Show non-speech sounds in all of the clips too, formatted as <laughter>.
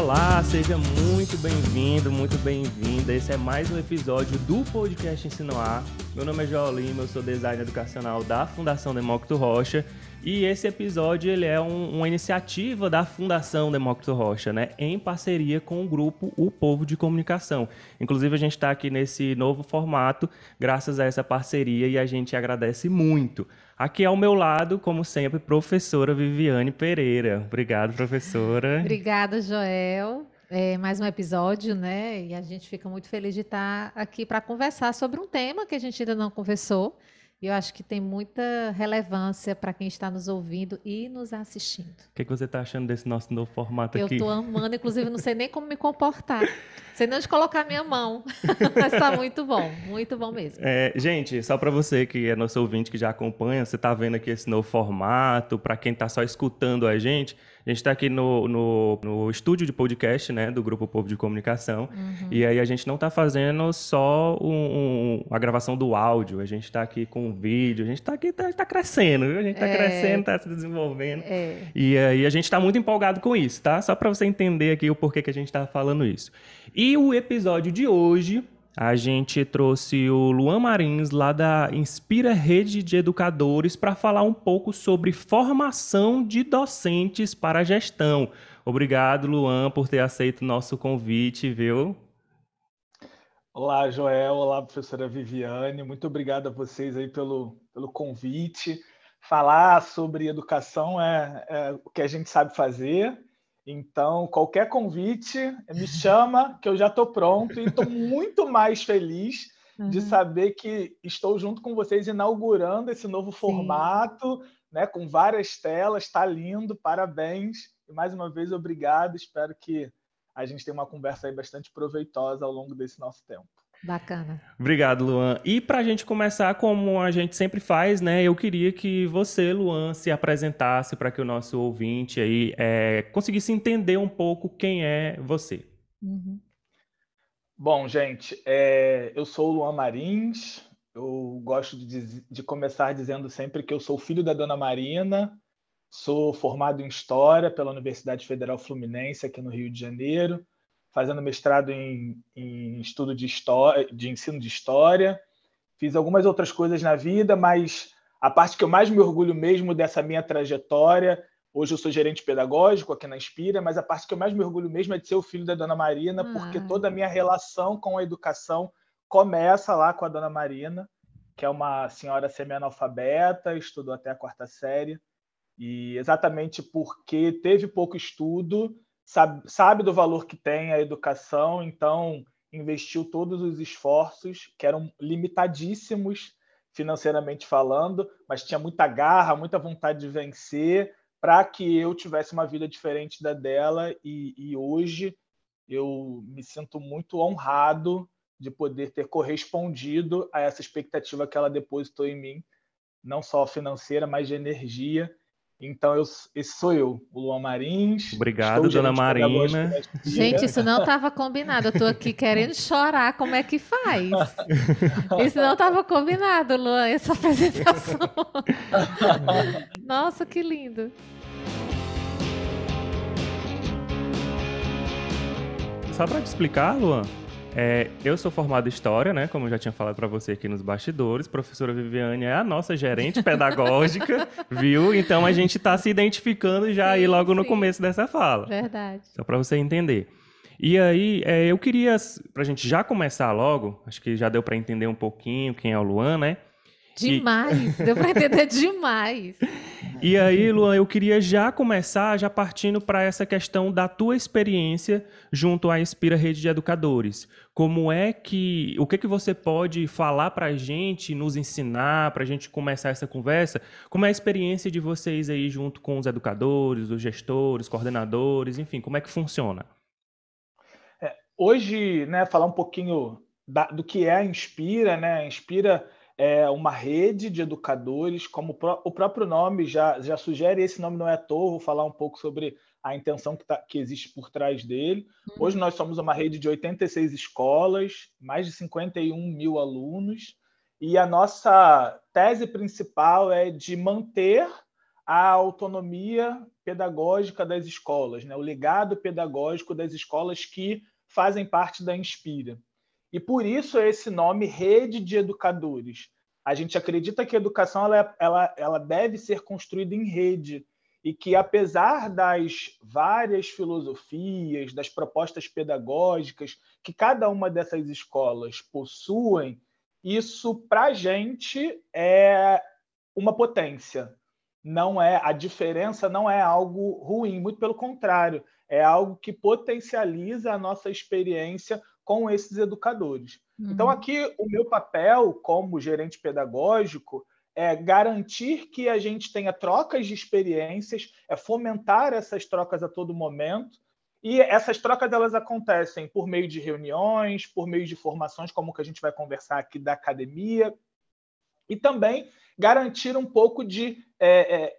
Olá, seja muito bem-vindo, muito bem-vinda. Esse é mais um episódio do podcast Ensino A. Meu nome é João Lima, eu sou designer educacional da Fundação Demócrito Rocha e esse episódio ele é um, uma iniciativa da Fundação Demócrito Rocha, né, em parceria com o grupo O Povo de Comunicação. Inclusive a gente está aqui nesse novo formato graças a essa parceria e a gente agradece muito. Aqui ao meu lado, como sempre, professora Viviane Pereira. Obrigado, professora. Obrigada, Joel. É mais um episódio, né? E a gente fica muito feliz de estar aqui para conversar sobre um tema que a gente ainda não conversou, e eu acho que tem muita relevância para quem está nos ouvindo e nos assistindo. O que, que você está achando desse nosso novo formato eu aqui? Eu estou amando, inclusive não sei nem como me comportar. <laughs> Sei nem onde colocar minha mão. <laughs> Mas está muito bom, muito bom mesmo. É, gente, só para você que é nosso ouvinte que já acompanha, você está vendo aqui esse novo formato. Para quem está só escutando a gente, a gente está aqui no, no, no, estúdio de podcast, né, do Grupo Povo de Comunicação. Uhum. E aí a gente não está fazendo só um, um, a gravação do áudio, a gente está aqui com o vídeo, a gente está aqui, está tá crescendo, viu? A gente está é... crescendo, está se desenvolvendo. É... E aí a gente está muito empolgado com isso, tá? Só para você entender aqui o porquê que a gente está falando isso. E o episódio de hoje a gente trouxe o Luan Marins, lá da Inspira Rede de Educadores, para falar um pouco sobre formação de docentes para gestão. Obrigado, Luan, por ter aceito o nosso convite, viu? Olá, Joel. Olá, professora Viviane. Muito obrigado a vocês aí pelo, pelo convite. Falar sobre educação é, é o que a gente sabe fazer então, qualquer convite, me chama, que eu já estou pronto e estou <laughs> muito mais feliz uhum. de saber que estou junto com vocês inaugurando esse novo Sim. formato, né, com várias telas. Está lindo, parabéns. E mais uma vez, obrigado. Espero que a gente tenha uma conversa aí bastante proveitosa ao longo desse nosso tempo. Bacana. Obrigado, Luan. E para a gente começar, como a gente sempre faz, né? Eu queria que você, Luan, se apresentasse para que o nosso ouvinte aí é, conseguisse entender um pouco quem é você. Uhum. Bom, gente, é, eu sou o Luan Marins. Eu gosto de, de começar dizendo sempre que eu sou filho da Dona Marina. Sou formado em História pela Universidade Federal Fluminense, aqui no Rio de Janeiro fazendo mestrado em, em estudo de história, de ensino de história. Fiz algumas outras coisas na vida, mas a parte que eu mais me orgulho mesmo dessa minha trajetória, hoje eu sou gerente pedagógico aqui na Inspira, mas a parte que eu mais me orgulho mesmo é de ser o filho da Dona Marina, porque toda a minha relação com a educação começa lá com a Dona Marina, que é uma senhora semi-analfabeta, estudou até a quarta série, e exatamente porque teve pouco estudo, sabe, sabe do valor que tem a educação, então investiu todos os esforços, que eram limitadíssimos financeiramente falando, mas tinha muita garra, muita vontade de vencer, para que eu tivesse uma vida diferente da dela. E, e, hoje eu me sinto muito honrado de poder ter correspondido a essa expectativa que ela depositou em mim, não só financeira, mas de energia. Então, eu, esse sou eu, o Luan Marins. Obrigado, dona Marina. Gente, isso não estava combinado. Eu estou aqui querendo chorar. Como é que faz? <laughs> Isso não estava combinado, Luan, essa apresentação. <laughs> Nossa, que lindo. Só para te explicar, Luan, é, eu sou formado em História, né? Como eu já tinha falado para você aqui nos bastidores. Professora Viviane é a nossa gerente pedagógica, <laughs> viu? Então a gente está se identificando já sim, aí logo sim. no começo dessa fala. Verdade. Só para você entender. E aí, é, eu queria, para a gente já começar logo, acho que já deu para entender um pouquinho quem é o Luan, né? Demais, e... deu para entender demais. <laughs> E aí, Luan, eu queria já começar, já partindo para essa questão da tua experiência junto à Inspira Rede de Educadores. Como é que, o que que você pode falar para a gente, nos ensinar, para a gente começar essa conversa? Como é a experiência de vocês aí junto com os educadores, os gestores, coordenadores, enfim, como é que funciona? É, hoje, né, falar um pouquinho da, do que é a Inspira, né? A Inspira é uma rede de educadores, como o próprio nome já, já sugere, esse nome não é à toa, vou falar um pouco sobre a intenção que, tá, que existe por trás dele. Uhum. Hoje nós somos uma rede de 86 escolas, mais de 51 mil alunos, e a nossa tese principal é de manter a autonomia pedagógica das escolas, né? o legado pedagógico das escolas que fazem parte da Inspira. E por isso esse nome Rede de Educadores. A gente acredita que a educação ela, ela, ela deve ser construída em rede e que, apesar das várias filosofias, das propostas pedagógicas que cada uma dessas escolas possuem, isso, para a gente, é uma potência. Não é a diferença não é algo ruim, muito pelo contrário, é algo que potencializa a nossa experiência com esses educadores. Então, uhum. Então, aqui, o meu papel como gerente pedagógico é garantir que a gente tenha trocas de experiências, é fomentar essas trocas a todo momento. E essas trocas elas acontecem por meio de reuniões, por meio de formações, como que a gente vai conversar aqui da academia, e também garantir um pouco de é, é,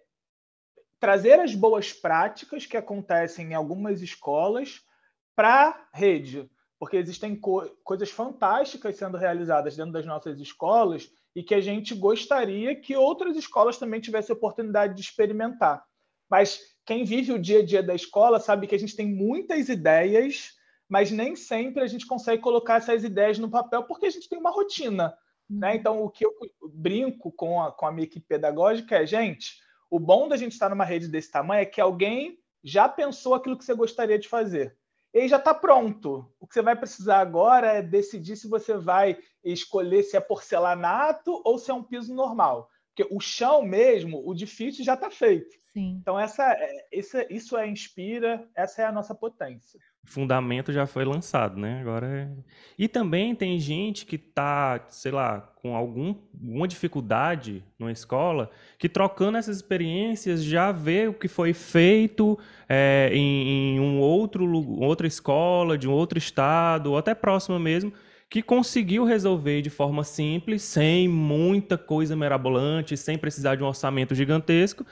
trazer as boas práticas que acontecem em algumas escolas para a rede porque existem co coisas fantásticas sendo realizadas dentro das nossas escolas e que a gente gostaria que outras escolas também tivessem a oportunidade de experimentar. Mas quem vive o dia a dia da escola sabe que a gente tem muitas ideias, mas nem sempre a gente consegue colocar essas ideias no papel porque a gente tem uma rotina. Né? Uhum. Então, o que eu brinco com a, com a minha equipe pedagógica é, gente, o bom da gente estar numa rede desse tamanho é que alguém já pensou aquilo que você gostaria de fazer ele já está pronto. O que você vai precisar agora é decidir se você vai escolher se é porcelanato ou se é um piso normal. Porque o chão mesmo, o difícil já está feito. Sim. Então, essa, essa, isso é inspira, essa é a nossa potência. Fundamento já foi lançado, né? Agora é... E também tem gente que está, sei lá, com algum, alguma dificuldade numa escola, que trocando essas experiências já vê o que foi feito é, em, em um outro, outra escola, de um outro estado, ou até próxima mesmo, que conseguiu resolver de forma simples, sem muita coisa mirabolante, sem precisar de um orçamento gigantesco,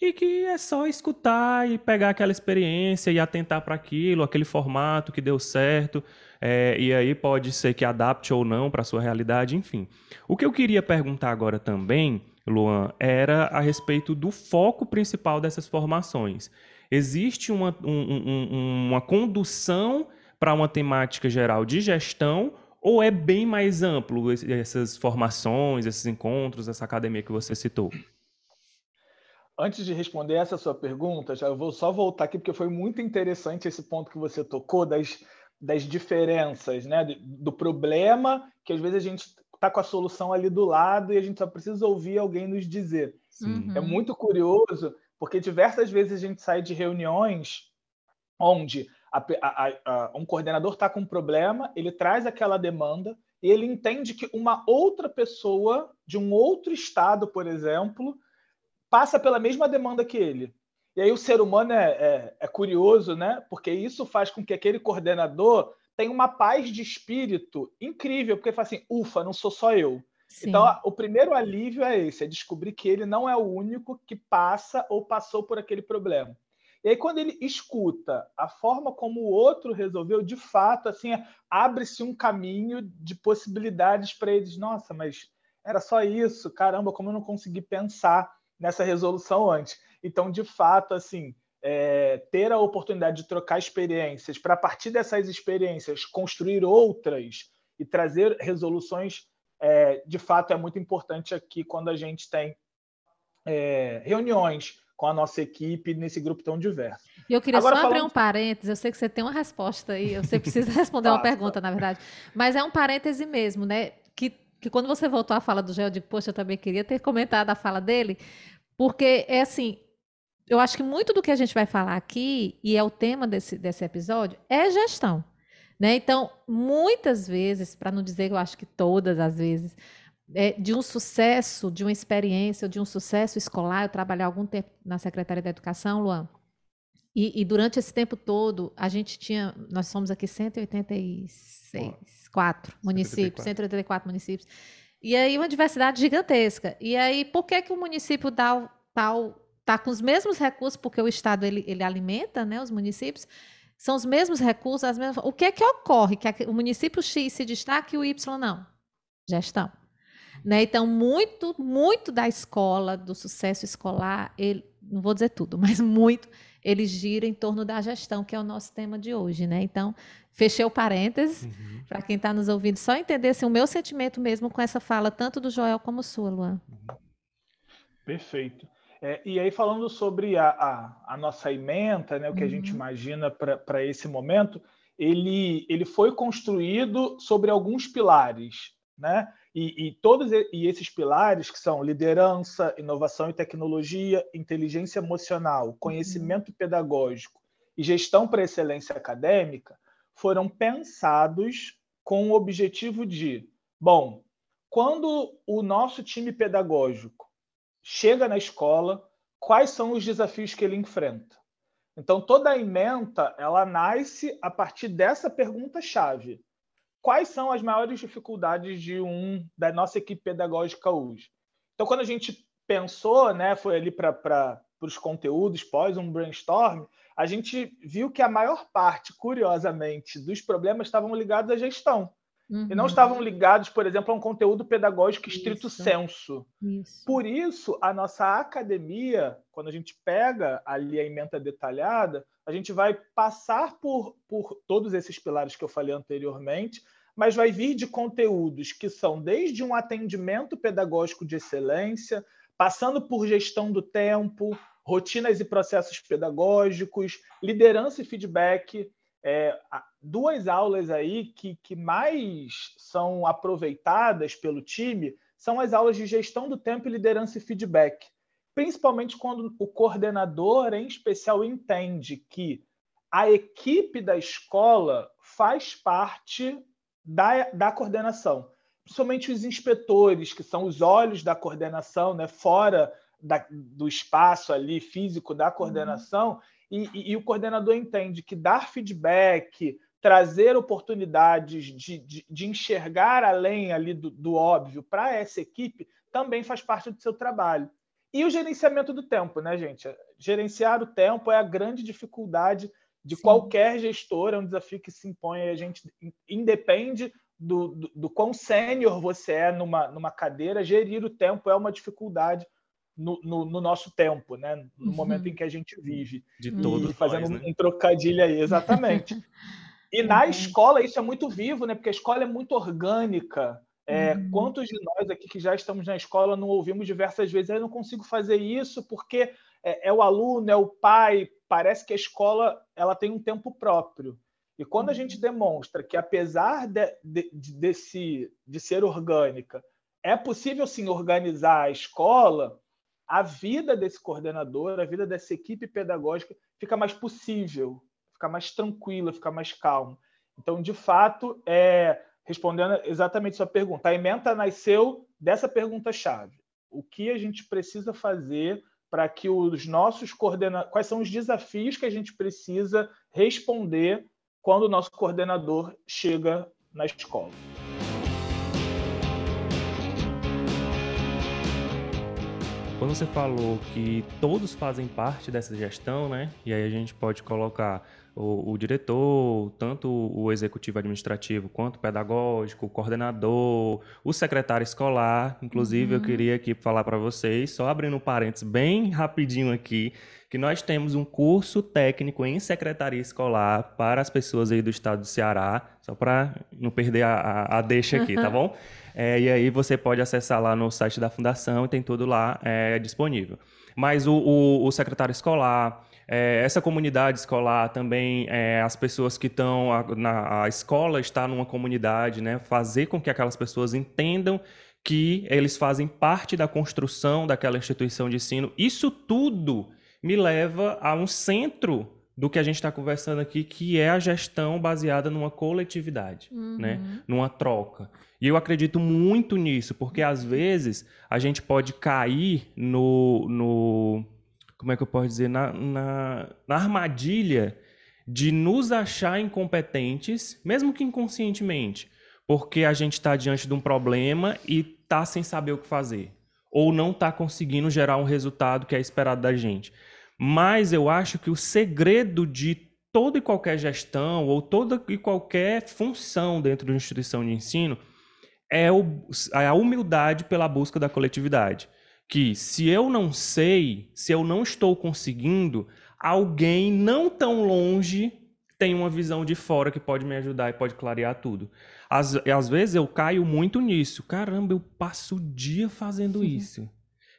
e que é só escutar e pegar aquela experiência e atentar para aquilo, aquele formato que deu certo, é, e aí pode ser que adapte ou não para a sua realidade, enfim. O que eu queria perguntar agora também, Luan, era a respeito do foco principal dessas formações. Existe uma, um, um, uma condução para uma temática geral de gestão ou é bem mais amplo essas formações, esses encontros, essa academia que você citou? Antes de responder essa sua pergunta, já eu vou só voltar aqui porque foi muito interessante esse ponto que você tocou das, das diferenças, né? Do problema que às vezes a gente está com a solução ali do lado e a gente só precisa ouvir alguém nos dizer. Uhum. É muito curioso porque diversas vezes a gente sai de reuniões onde a, a, a, um coordenador está com um problema, ele traz aquela demanda e ele entende que uma outra pessoa de um outro estado, por exemplo, passa pela mesma demanda que ele. E aí o ser humano é, é, é curioso, né? Porque isso faz com que aquele coordenador tenha uma paz de espírito incrível, porque ele fala assim, ufa, não sou só eu. Sim. Então, o primeiro alívio é esse, é descobrir que ele não é o único que passa ou passou por aquele problema. E aí, quando ele escuta a forma como o outro resolveu, de fato, assim, abre-se um caminho de possibilidades para eles. Nossa, mas era só isso, caramba, como eu não consegui pensar nessa resolução antes. Então, de fato, assim, é, ter a oportunidade de trocar experiências para, a partir dessas experiências, construir outras e trazer resoluções, é, de fato, é muito importante aqui quando a gente tem é, reuniões com a nossa equipe nesse grupo tão diverso. E eu queria Agora, só abrir um parênteses, eu sei que você tem uma resposta aí, você precisa <laughs> responder uma pergunta, na verdade, mas é um parêntese mesmo, né? Que que quando você voltou à fala do Gé, eu digo, poxa, eu também queria ter comentado a fala dele, porque é assim, eu acho que muito do que a gente vai falar aqui, e é o tema desse, desse episódio, é gestão. Né? Então, muitas vezes, para não dizer que eu acho que todas as vezes, é, de um sucesso, de uma experiência, de um sucesso escolar, eu trabalhei algum tempo na Secretaria da Educação, Luan, e, e, durante esse tempo todo, a gente tinha, nós somos aqui 186, quatro municípios, 184 municípios. E aí uma diversidade gigantesca. E aí, por que, que o município tal tal tá com os mesmos recursos, porque o Estado ele, ele alimenta né, os municípios, são os mesmos recursos, as mesmas. O que é que ocorre? Que o município X se destaca e o Y não? Gestão. Né? Então, muito, muito da escola, do sucesso escolar, ele, não vou dizer tudo, <laughs> mas muito, ele gira em torno da gestão, que é o nosso tema de hoje, né? Então, fechei o parênteses, uhum. para quem está nos ouvindo, só entender assim, o meu sentimento mesmo com essa fala, tanto do Joel como sua, Luan. Perfeito. É, e aí, falando sobre a, a, a nossa ementa, né, o que uhum. a gente uhum. imagina para esse momento, ele, ele foi construído sobre alguns pilares, né? E, e, todos e esses pilares que são liderança, inovação e tecnologia, inteligência emocional, uhum. conhecimento pedagógico e gestão para excelência acadêmica foram pensados com o objetivo de, bom, quando o nosso time pedagógico chega na escola, quais são os desafios que ele enfrenta? Então, toda a ementa ela nasce a partir dessa pergunta-chave. Quais são as maiores dificuldades de um da nossa equipe pedagógica hoje? Então, quando a gente pensou, né, foi ali para os conteúdos pós um brainstorm, a gente viu que a maior parte, curiosamente, dos problemas estavam ligados à gestão. Uhum. E não uhum. estavam ligados, por exemplo, a um conteúdo pedagógico estrito isso. senso. Isso. Por isso, a nossa academia, quando a gente pega ali a emenda detalhada, a gente vai passar por, por todos esses pilares que eu falei anteriormente, mas vai vir de conteúdos que são desde um atendimento pedagógico de excelência, passando por gestão do tempo, rotinas e processos pedagógicos, liderança e feedback, é, duas aulas aí que, que mais são aproveitadas pelo time são as aulas de gestão do tempo e liderança e feedback. Principalmente quando o coordenador, em especial, entende que a equipe da escola faz parte da, da coordenação. Principalmente os inspetores, que são os olhos da coordenação, né, fora da, do espaço ali físico da coordenação, uhum e, e, e o coordenador entende que dar feedback, trazer oportunidades de, de, de enxergar além ali do, do óbvio para essa equipe também faz parte do seu trabalho. E o gerenciamento do tempo, né, gente? Gerenciar o tempo é a grande dificuldade de Sim. qualquer gestor, é um desafio que se impõe a gente, independe do, do, do quão sênior você é numa, numa cadeira, gerir o tempo é uma dificuldade no, no, no, nosso tempo, né? no uhum. momento em que a gente vive. De todo. Fazendo nós, né? um trocadilho aí, exatamente. <laughs> e na uhum. escola isso é muito vivo, né? porque a escola é muito orgânica. É, uhum. Quantos de nós aqui que já estamos na escola não ouvimos diversas vezes, eu não consigo fazer isso porque é, é, o aluno, é o pai, parece que a escola ela tem um tempo próprio. E quando a gente uhum. demonstra que, apesar de, de, de, desse, de ser orgânica, é possível sim organizar a escola, a vida desse coordenador, a vida dessa equipe pedagógica fica mais possível, fica mais tranquila, fica mais calma. Então, de fato, é, respondendo exatamente sua pergunta, a ementa nasceu dessa pergunta-chave. O que a gente precisa fazer para que os nossos coordenadores. Quais são os desafios que a gente precisa responder quando o nosso coordenador chega na escola? Quando você falou que todos fazem parte dessa gestão, né? E aí a gente pode colocar o, o, diretor, tanto o executivo administrativo quanto o pedagógico, o coordenador, o secretário escolar. Inclusive, uhum. eu queria aqui falar para vocês, só abrindo um parênteses bem rapidinho aqui, que nós temos um curso técnico em secretaria escolar para as pessoas aí do estado do Ceará, só para não perder a, a, a deixa aqui, tá <laughs> bom? É, e aí você pode acessar lá no site da fundação e tem tudo lá é, disponível. Mas o, o, o secretário escolar, é, essa comunidade escolar também, é, as pessoas que estão na a escola está numa comunidade, né? Fazer com que aquelas pessoas entendam que eles fazem parte da construção daquela instituição de ensino. Isso tudo me leva a um centro do que a gente está conversando aqui, que é a gestão baseada numa coletividade, uhum. né? numa troca. E eu acredito muito nisso, porque às vezes a gente pode cair no. no como é que eu posso dizer? Na, na, na armadilha de nos achar incompetentes, mesmo que inconscientemente, porque a gente está diante de um problema e está sem saber o que fazer, ou não está conseguindo gerar um resultado que é esperado da gente. Mas eu acho que o segredo de toda e qualquer gestão ou toda e qualquer função dentro de uma instituição de ensino é, é a humildade pela busca da coletividade. Que se eu não sei, se eu não estou conseguindo, alguém não tão longe tem uma visão de fora que pode me ajudar e pode clarear tudo. Às, às vezes eu caio muito nisso. Caramba, eu passo o dia fazendo <laughs> isso.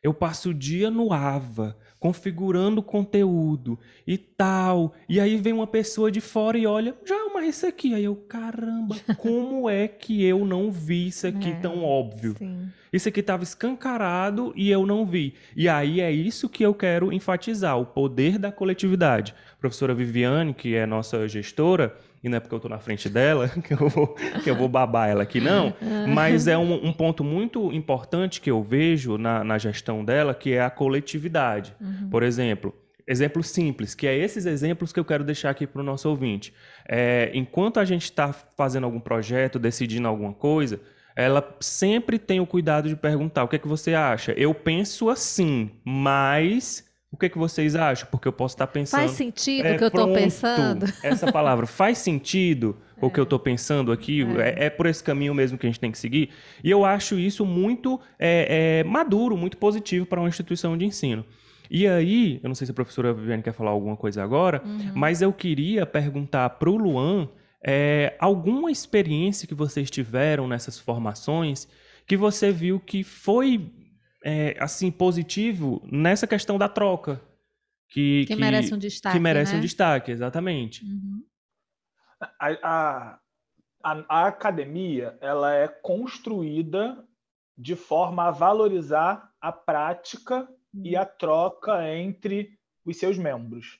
Eu passo o dia no AVA, configurando conteúdo e tal. E aí vem uma pessoa de fora e olha, já, mas isso aqui. Aí eu, caramba, <laughs> como é que eu não vi isso aqui é, tão óbvio? Sim. Isso aqui estava escancarado e eu não vi. E aí é isso que eu quero enfatizar, o poder da coletividade. A professora Viviane, que é nossa gestora, e não é porque eu estou na frente dela <laughs> que eu vou, que eu vou babar ela aqui, não. Mas é um, um ponto muito importante que eu vejo na, na, gestão dela, que é a coletividade. Uhum. Por exemplo, exemplo simples, que é esses exemplos que eu quero deixar aqui para o nosso ouvinte. É, enquanto a gente está fazendo algum projeto, decidindo alguma coisa, ela sempre tem o cuidado de perguntar o que é que você acha. Eu penso assim, mas o que, é que vocês acham? Porque eu posso estar pensando. Faz sentido é, o que eu estou pensando? Essa palavra faz sentido é. <laughs> o que eu estou pensando aqui? É. é. É, por esse caminho mesmo que a gente tem que seguir? E eu acho isso muito é, maduro, muito positivo para uma instituição de ensino. E aí, eu não sei se a professora Viviane quer falar alguma coisa agora, uhum. mas eu queria perguntar para o Luan alguma experiência que vocês tiveram nessas formações que você viu que foi é, assim positivo nessa questão da troca. Que, que, que merece um destaque. Que merece né? um destaque, exatamente. Uhum. A, a, a, academia ela é construída de forma a valorizar a prática uhum. e a troca entre os seus membros.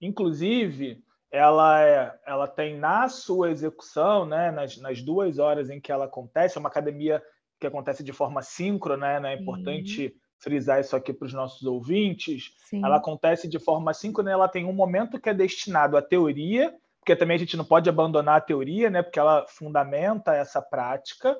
Inclusive, ela, é, ela tem na sua execução, né, nas, nas duas horas em que ela acontece, é uma academia que acontece de forma síncrona, né? É importante Sim. frisar isso aqui para os nossos ouvintes. Sim. Ela acontece de forma síncrona, ela tem um momento que é destinado à teoria, porque também a gente não pode abandonar a teoria, né? Porque ela fundamenta essa prática,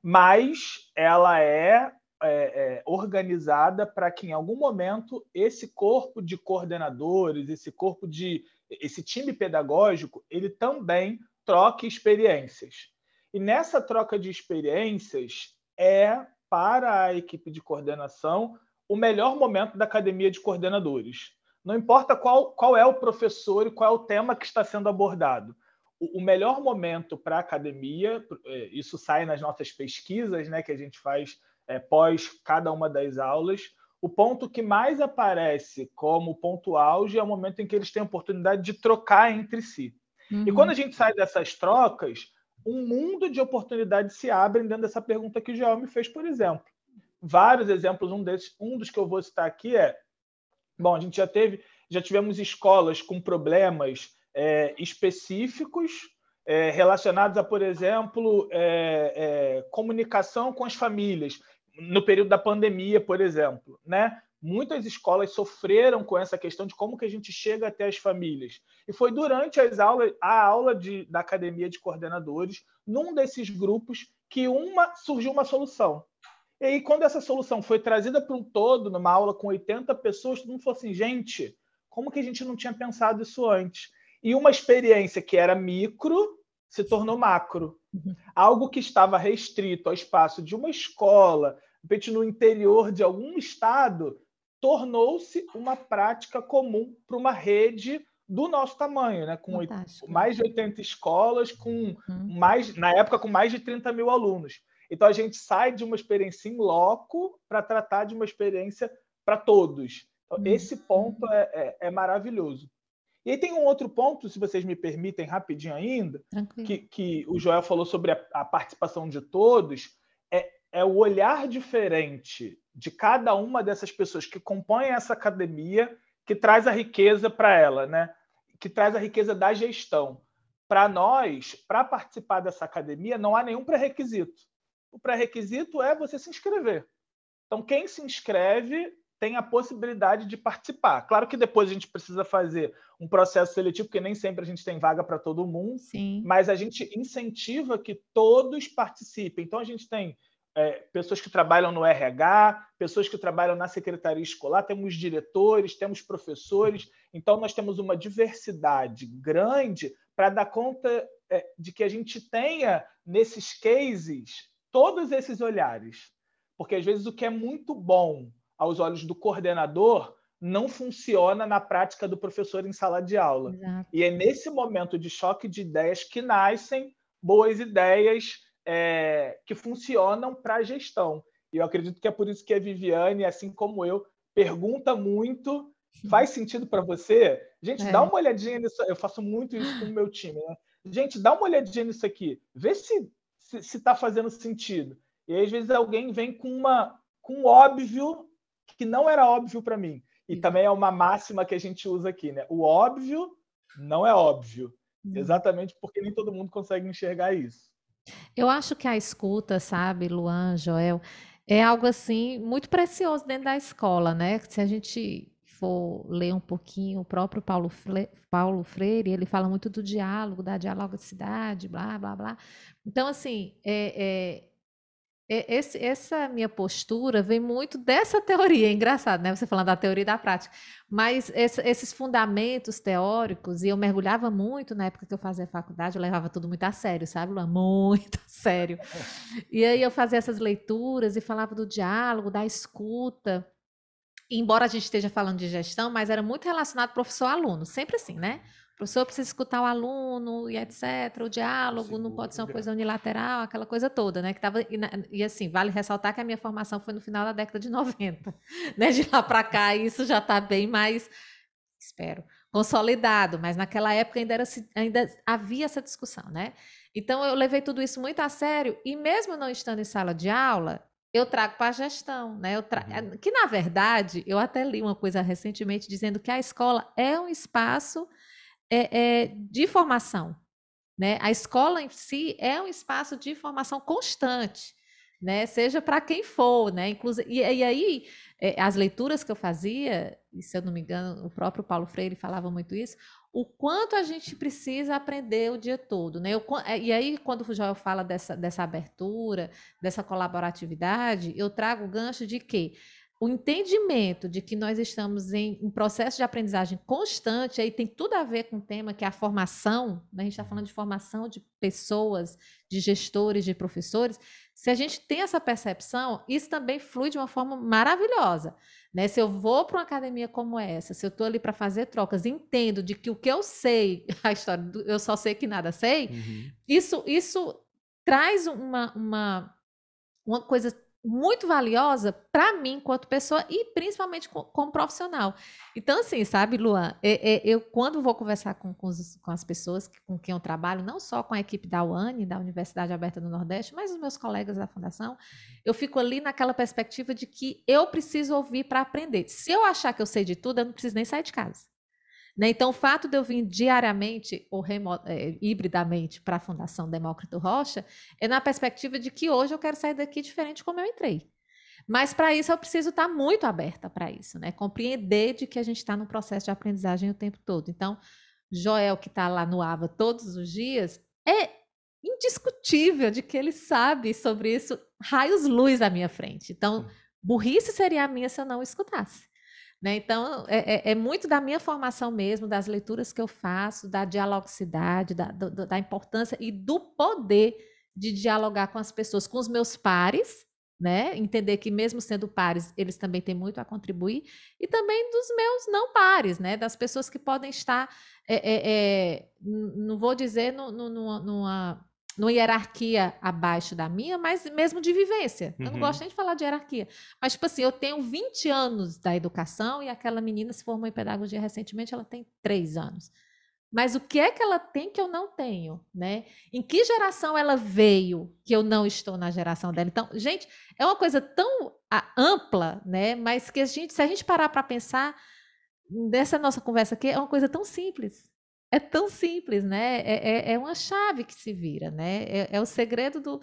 mas ela é, é, é organizada para que em algum momento esse corpo de coordenadores, esse corpo de esse time pedagógico, ele também troque experiências. E nessa troca de experiências, é, para a equipe de coordenação, o melhor momento da academia de coordenadores. Não importa qual, qual é o professor e qual é o tema que está sendo abordado. O, o melhor momento para a academia, é, isso sai nas nossas pesquisas, né, que a gente faz é, pós cada uma das aulas. O ponto que mais aparece como ponto auge é o momento em que eles têm a oportunidade de trocar entre si. Uhum. E quando a gente sai dessas trocas, um mundo de oportunidades se abrem dentro dessa pergunta que o Joel me fez, por exemplo. Vários exemplos, um desses, um dos que eu vou citar aqui é, bom, a gente já teve, já tivemos escolas com problemas é, específicos é, relacionados a, por exemplo, é, é comunicação com as famílias no período da pandemia, por exemplo, né? Muitas escolas sofreram com essa questão de como que a gente chega até as famílias. E foi durante as aulas, a aula de, da academia de coordenadores, num desses grupos, que uma surgiu uma solução. E aí, quando essa solução foi trazida para um todo, numa aula com 80 pessoas, todo mundo falou assim, gente, como que a gente não tinha pensado isso antes? E uma experiência que era micro se tornou macro. Algo que estava restrito ao espaço de uma escola, de repente no interior de algum estado, tornou-se uma prática comum para uma rede do nosso tamanho, né? com Fantástico. mais de 80 escolas, com uhum. mais, na época com mais de 30 mil alunos. Então a gente sai de uma experiência em loco para tratar de uma experiência para todos. Então, uhum. Esse ponto é, é, é, maravilhoso. E aí tem um outro ponto, se vocês me permitem, rapidinho ainda, que, que o Joel falou sobre a, a participação de todos, é, o olhar diferente de cada uma dessas pessoas que compõem essa academia que traz a riqueza para ela, né? Que traz a riqueza da gestão. Para nós, para participar dessa academia, não há nenhum pré-requisito. O pré-requisito é você se inscrever. Então, quem se inscreve tem a possibilidade de participar. Claro que depois a gente precisa fazer um processo seletivo, porque nem sempre a gente tem vaga para todo mundo, Sim. mas a gente incentiva que todos participem. Então, a gente tem é, pessoas que trabalham no RH, pessoas que trabalham na secretaria escolar, temos diretores, temos professores. Então, nós temos uma diversidade grande para dar conta é, de que a gente tenha nesses cases todos esses olhares. Porque, às vezes, o que é muito bom aos olhos do coordenador, não funciona na prática do professor em sala de aula. Exato. E é nesse momento de choque de ideias que nascem boas ideias é, que funcionam para a gestão. E eu acredito que é por isso que a Viviane, assim como eu, pergunta muito. Faz sentido para você? Gente, é. dá uma olhadinha nisso. Eu faço muito isso com o meu time. Né? Gente, dá uma olhadinha nisso aqui. Vê se está se, tá fazendo sentido. E aí, às vezes alguém vem com uma com um óbvio que não era óbvio para mim. E também é uma máxima que a gente usa aqui, né? O óbvio não é óbvio. Exatamente porque nem todo mundo consegue enxergar isso. Eu acho que a escuta, sabe, Luan, Joel, é algo assim muito precioso dentro da escola, né? Se a gente for ler um pouquinho o próprio Paulo, Paulo Freire, ele fala muito do diálogo, da dialogicidade, blá, blá, blá. Então, assim, é, é esse, essa minha postura vem muito dessa <laughs> teoria, é engraçado, né? Você falando da teoria e da prática, mas esse, esses fundamentos teóricos, e eu mergulhava muito na época que eu fazia faculdade, eu levava tudo muito a sério, sabe, Luan? <laughs> Muito a sério. E aí eu fazia essas leituras e falava do diálogo, da escuta. Embora a gente esteja falando de gestão, mas era muito relacionado professor-aluno, sempre assim, né? O professor precisa escutar o aluno e etc. O diálogo não pode ser uma coisa unilateral, aquela coisa toda, né? Que tava, e, e, assim, vale ressaltar que a minha formação foi no final da década de 90. <laughs> Né? De lá para cá, isso já está bem mais, espero, consolidado, mas naquela época ainda, era, ainda havia essa discussão, né? Então eu levei tudo isso muito a sério, e mesmo não estando em sala de aula, eu trago para a gestão, né? Eu tra... Uhum. Que, na verdade, eu até li uma coisa recentemente dizendo que a escola é um espaço é, é, de formação. Né? A escola em si é um espaço de formação constante, né? seja para quem for. Né? Inclusive, e, e aí, é, as leituras que eu fazia, e se eu não me engano, o próprio Paulo Freire falava muito isso, o quanto a gente precisa aprender o dia todo. Né? Eu, é, e aí, quando o Joel fala dessa, dessa abertura, dessa colaboratividade, eu trago o gancho de que o entendimento de que nós estamos em um processo de aprendizagem constante, aí tem tudo a ver com o tema que é a formação, né? a gente está falando de formação de pessoas, de gestores, de professores. Se a gente tem essa percepção, isso também flui de uma forma maravilhosa. Né? Se eu vou para uma academia como essa, se eu estou ali para fazer trocas, entendo de que o que eu sei, <laughs> a história do eu só sei que nada sei, uhum. isso, isso traz uma, uma, uma coisa muito valiosa para mim enquanto pessoa e principalmente como profissional. Então, assim, sabe, Luan, é, é, eu quando vou conversar com, com, os, com, as pessoas com quem eu trabalho, não só com a equipe da UANI, da Universidade Aberta do Nordeste, mas os meus colegas da Fundação, eu fico ali naquela perspectiva de que eu preciso ouvir para aprender. Se eu achar que eu sei de tudo, eu não preciso nem sair de casa. Né? Então, o fato de eu vir diariamente ou é, hibridamente para a Fundação Demócrito Rocha é na perspectiva de que hoje eu quero sair daqui diferente como eu entrei. Mas para isso eu preciso estar tá muito aberta para isso, né? Compreender de que a gente está no processo de aprendizagem o tempo todo. Então, Joel, que está lá no AVA todos os dias, é indiscutível de que ele sabe sobre isso, raios luz à minha frente. Então, burrice seria a minha se eu não escutasse. Né? Então, é, é, é, muito da minha formação mesmo, das leituras que eu faço, da dialogicidade, da, do, da importância e do poder de dialogar com as pessoas, com os meus pares, né? Entender que mesmo sendo pares, eles também têm muito a contribuir, e também dos meus não pares, né? Das pessoas que podem estar, é, é, é não vou dizer no, no, numa numa hierarquia abaixo da minha, mas mesmo de vivência. Uhum. Eu não gosto nem de falar de hierarquia. Mas, tipo assim, eu tenho 20 anos da educação e aquela menina se formou em pedagogia recentemente, ela tem 3 anos. Mas o que é que ela tem que eu não tenho, né? Em que geração ela veio que eu não estou na geração dela? Então, gente, é uma coisa tão ampla, né? Mas que a gente, se a gente parar para pensar dessa nossa conversa aqui, é uma coisa tão simples. É tão simples, né? É, é, é uma chave que se vira, né? É, é o segredo do.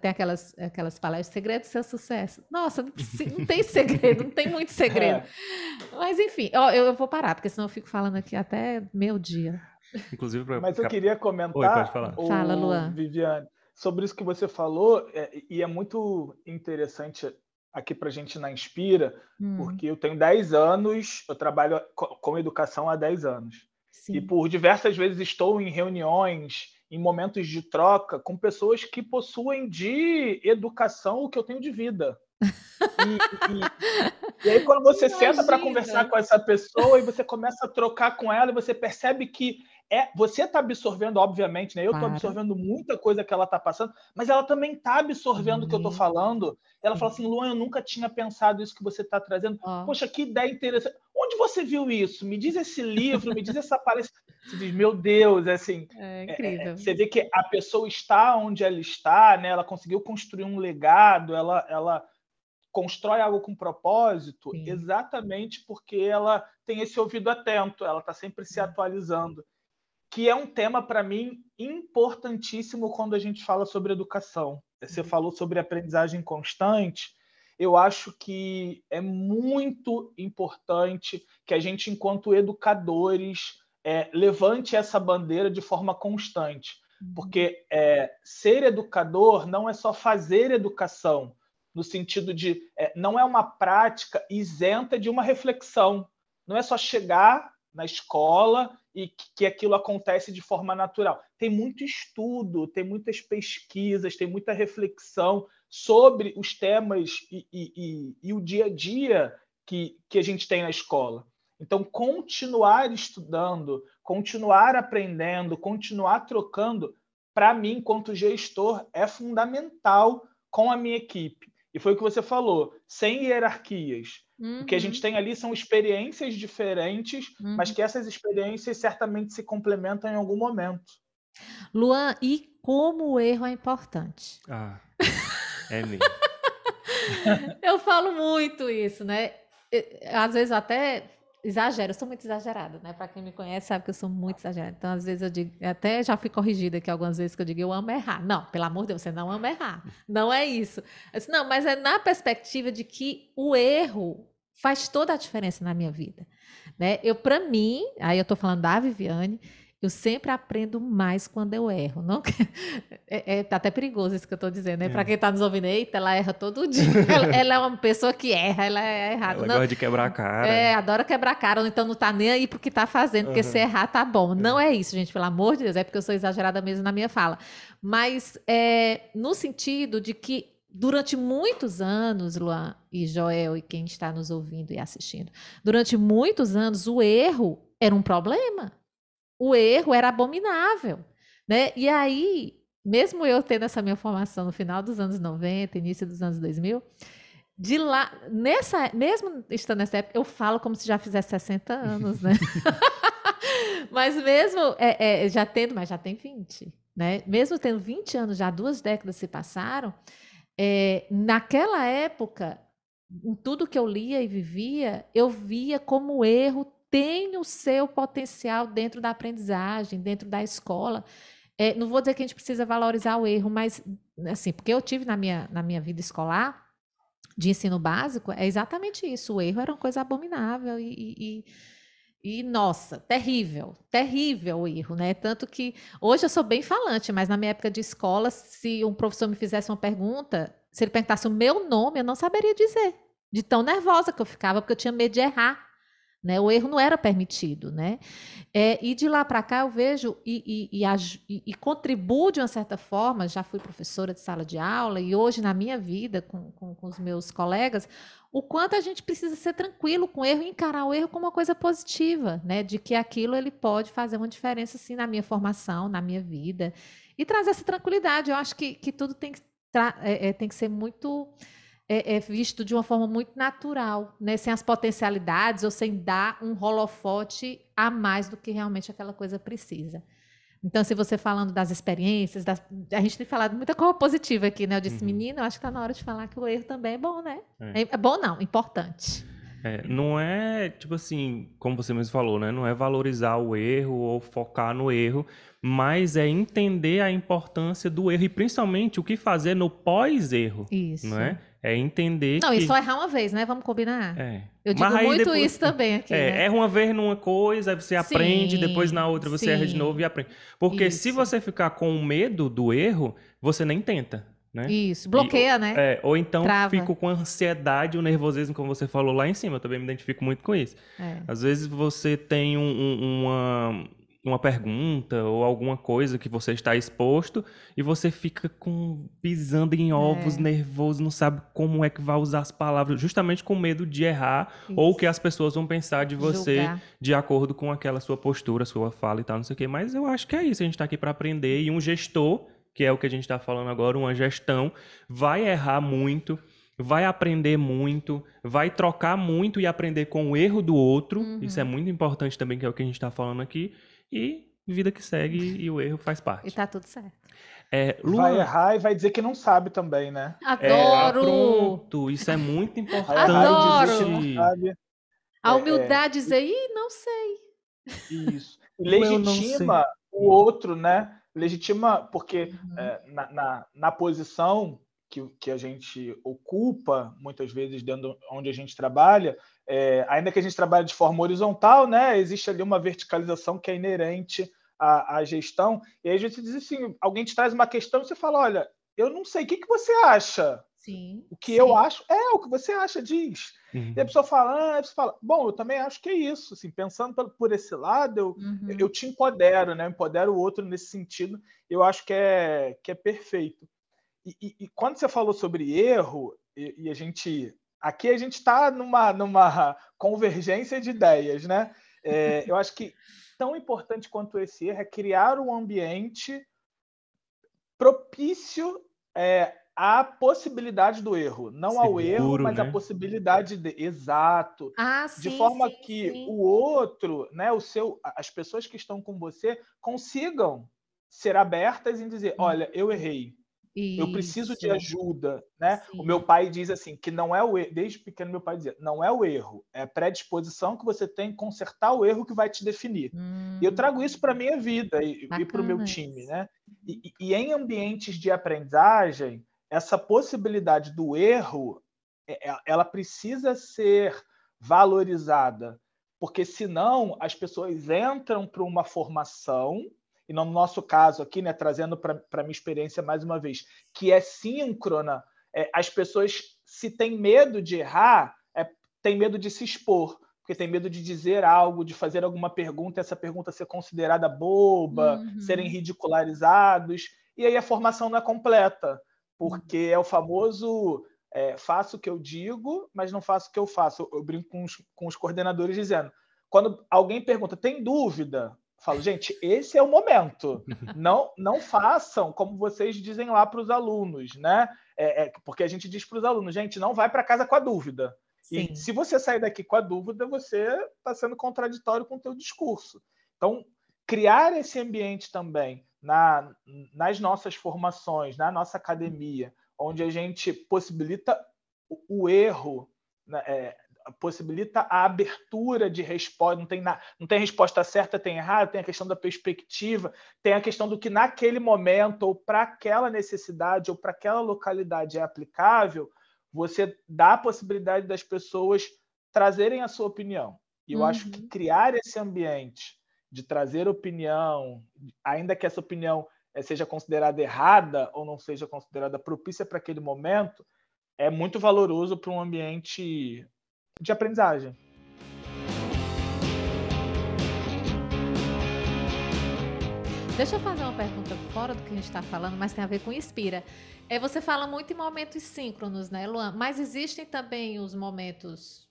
Tem aquelas, aquelas palavras, segredo do seu sucesso. Nossa, não, não tem <laughs> segredo, não tem muito segredo. É. Mas, enfim, eu, eu vou parar, porque senão eu fico falando aqui até meu dia. Inclusive, pra... Mas eu queria comentar, Oi, pode falar. O, Fala, Luan. Viviane, sobre isso que você falou, é, e é muito interessante aqui para a gente na Inspira, hum. porque eu tenho 10 anos, eu trabalho com educação há 10 anos. Sim. E por diversas vezes estou em reuniões, em momentos de troca com pessoas que possuem de educação o que eu tenho de vida. E, e, e aí, quando você <laughs> Imagina. senta para conversar com essa pessoa e você começa a trocar com ela, e você percebe que é, você está absorvendo, obviamente, né? Eu estou absorvendo muita coisa que ela está passando, mas ela também está absorvendo o que eu estou falando. Ela fala assim, Luan, eu nunca tinha pensado isso que você está trazendo. Poxa, que ideia interessante. Onde você viu isso? Me diz esse livro, me diz essa palestra. Você diz, meu Deus, é assim. É, é incrível. É, você vê que a pessoa está onde ela está, né? Ela conseguiu construir um legado, ela, ela constrói algo com propósito, Sim. exatamente porque ela tem esse ouvido atento, ela está sempre se atualizando que é um tema para mim importantíssimo quando a gente fala sobre educação. Você uhum. falou sobre aprendizagem constante. Eu acho que é muito importante que a gente, enquanto educadores, é, levante essa bandeira de forma constante, uhum. porque é, ser educador não é só fazer educação, no sentido de é, não é uma prática isenta de uma reflexão. Não é só chegar na escola e que aquilo acontece de forma natural. Tem muito estudo, tem muitas pesquisas, tem muita reflexão sobre os temas e, e, e, e o dia a dia que, que a gente tem na escola. Então, continuar estudando, continuar aprendendo, continuar trocando, para mim, enquanto gestor, é fundamental com a minha equipe. E foi o que você falou, sem hierarquias. Uhum. O que a gente uhum. tem ali são experiências diferentes, uhum. mas que essas experiências certamente se complementam em algum momento. Luan, e como o erro é importante? Ah, é mesmo. <laughs> eu falo muito isso, né? Às vezes até exagero, eu sou muito exagerada, né? Para quem me conhece sabe que eu sou muito exagerada. Então, às vezes eu digo, até já fui corrigida aqui algumas vezes que eu digo, eu amo errar. Não, pelo amor de Deus, você não ama errar. Não é isso. Disse, não, mas é na perspectiva de que o erro faz toda a diferença na minha vida, né? Eu para mim, aí eu estou falando da Viviane, eu sempre aprendo mais quando eu erro. Não <laughs> é, é tá até perigoso isso que eu estou dizendo, né? É. Para quem está nos ouvindo, eita, ela erra todo dia. <laughs> ela, ela, é uma pessoa que erra, ela é errada. Ela não, gosta de quebrar a cara. É, adora quebrar a cara, ou então não está nem aí porque está fazendo, porque uhum. se errar tá bom. Não é isso, gente, pelo amor de Deus, é porque eu sou exagerada mesmo na minha fala. Mas é, no sentido de que durante muitos anos, Luan e Joel e quem está nos ouvindo e assistindo, durante muitos anos o erro era um problema o erro era abominável. Né? E aí, mesmo eu tendo essa minha formação no final dos anos 90, início dos anos 2000, de lá, nessa, mesmo estando nessa época, eu falo como se já fizesse 60 anos, né? <laughs> mas mesmo é, é, já tendo, mas já tem 20, né? Mesmo tendo 20 anos, já duas décadas se passaram, é, naquela época, em tudo que eu lia e vivia, eu via como o erro tem o seu potencial dentro da aprendizagem, dentro da escola. É, não vou dizer que a gente precisa valorizar o erro, mas assim, porque eu tive na minha, na minha vida escolar de ensino básico, é exatamente isso. O erro era uma coisa abominável e, e, e nossa, terrível, terrível o erro, né? Tanto que hoje eu sou bem falante, mas na minha época de escola, se um professor me fizesse uma pergunta, se ele perguntasse o meu nome, eu não saberia dizer. De tão nervosa que eu ficava, porque eu tinha medo de errar. Né? O erro não era permitido. Né? É, e de lá para cá eu vejo e, e, e, e, contribuo de uma certa forma, já fui professora de sala de aula e hoje na minha vida com, com, com os meus colegas, o quanto a gente precisa ser tranquilo com o erro e encarar o erro como uma coisa positiva, né? de que aquilo ele pode fazer uma diferença sim na minha formação, na minha vida, e trazer essa tranquilidade. Eu acho que, que tudo tem que, é, é, tem que ser muito é, é, visto de uma forma muito natural, né? sem as potencialidades ou sem dar um holofote a mais do que realmente aquela coisa precisa. Então, se você falando das experiências, das, a gente tem falado muita coisa positiva aqui, né? Eu disse, uhum. menino, eu acho que está na hora de falar que o erro também é bom, né? É, é bom não, importante. É, não é, tipo assim, como você mesmo falou, né? Não é valorizar o erro ou focar no erro, mas é entender a importância do erro e principalmente o que fazer no pós-erro. Isso. Não é? É entender Não, que... e só errar uma vez, né? Vamos combinar. É. Eu digo muito depois... isso também aqui. É, né? erra uma vez numa coisa, aí você sim, aprende, depois na outra você sim. erra de novo e aprende. Porque isso. se você ficar com medo do erro, você nem tenta. Né? Isso, bloqueia, e, né? É, ou então Trava. fico com ansiedade, o nervosismo, como você falou lá em cima. Eu também me identifico muito com isso. É. Às vezes você tem um, um, uma uma pergunta ou alguma coisa que você está exposto e você fica com pisando em ovos, é. nervoso, não sabe como é que vai usar as palavras, justamente com medo de errar isso. ou que as pessoas vão pensar de você Julgar. de acordo com aquela sua postura, sua fala e tal, não sei o quê. Mas eu acho que é isso, a gente está aqui para aprender e um gestor, que é o que a gente está falando agora, uma gestão, vai errar muito vai aprender muito, vai trocar muito e aprender com o erro do outro. Uhum. Isso é muito importante também, que é o que a gente está falando aqui. E vida que segue e o erro faz parte. E tá tudo certo. É, Luan... Vai errar e vai dizer que não sabe também, né? Adoro! É, pronto, isso é muito <laughs> importante. Adoro! A humildade é, dizer, ih, não sei. Isso. <laughs> Legitima o outro, né? Legitima, porque uhum. é, na, na, na, posição que, que a gente ocupa, muitas vezes dentro onde a gente trabalha, é, ainda que a gente trabalhe de forma horizontal, né, existe ali uma verticalização que é inerente à, à gestão. E aí a gente diz assim: alguém te traz uma questão e você fala: olha, eu não sei, o que, que você acha? Sim. O que sim. eu acho é o que você acha, diz. Uhum. E a pessoa fala, ah, a pessoa fala, bom, eu também acho que é isso. Assim, pensando por, por esse lado, eu, uhum. eu te empodero, né? Eu empodero o outro nesse sentido. Eu acho que é, que é perfeito. E, e, e, quando você falou sobre erro, e, e a gente. Aqui a gente está numa, numa convergência de ideias, né? É, eu acho que tão importante quanto esse erro é criar um ambiente propício é, à possibilidade do erro, não Seguro, ao erro, mas né? à possibilidade de exato, ah, de forma sim, que sim. o outro, né, o seu, as pessoas que estão com você consigam ser abertas em dizer, olha, eu errei, isso. Eu preciso de ajuda, né? Sim. O meu pai diz assim que não é o erro, desde pequeno meu pai dizia, não é o erro, é a predisposição que você tem em consertar o erro que vai te definir. Hum. E eu trago isso para minha vida e, e para o meu time, né? E, e, em ambientes de aprendizagem, essa possibilidade do erro, é, é, ela precisa ser valorizada, porque senão as pessoas entram para uma formação e no nosso caso aqui, né, trazendo para a minha experiência mais uma vez, que é síncrona, é, as pessoas, se têm medo de errar, é, têm medo de se expor, porque tem medo de dizer algo, de fazer alguma pergunta, essa pergunta ser considerada boba, uhum. serem ridicularizados, e aí a formação não é completa, porque é o famoso é, faço o que eu digo, mas não faço o que eu faço. Eu brinco com os, com os coordenadores dizendo, quando alguém pergunta, tem dúvida? Falo, gente, esse é o momento. Não, não façam como vocês dizem lá para os alunos, né? É, é, porque a gente diz para os alunos, gente, não vai para casa com a dúvida. Sim. E se você sair daqui com a dúvida, você está sendo contraditório com o teu discurso. Então, criar esse ambiente também na, nas nossas formações, na nossa academia, onde a gente possibilita o, o erro, né, é, possibilita a abertura de resposta, não tem, na, não tem resposta certa, tem errado, tem a questão da perspectiva, tem a questão do que naquele momento, ou para aquela necessidade, ou para aquela localidade é aplicável, você dá a possibilidade das pessoas trazerem a sua opinião. E eu uhum. acho que uhum. criar esse ambiente de trazer opinião, ainda que essa opinião eh, seja considerada errada ou não seja considerada propícia para aquele momento, é muito valoroso para um ambiente de aprendizagem. Deixa eu fazer uma pergunta fora do que a gente está falando, mas tem a ver com Inspira. É, você fala muito em momentos síncronos, né, Luan? Mas existem também os momentos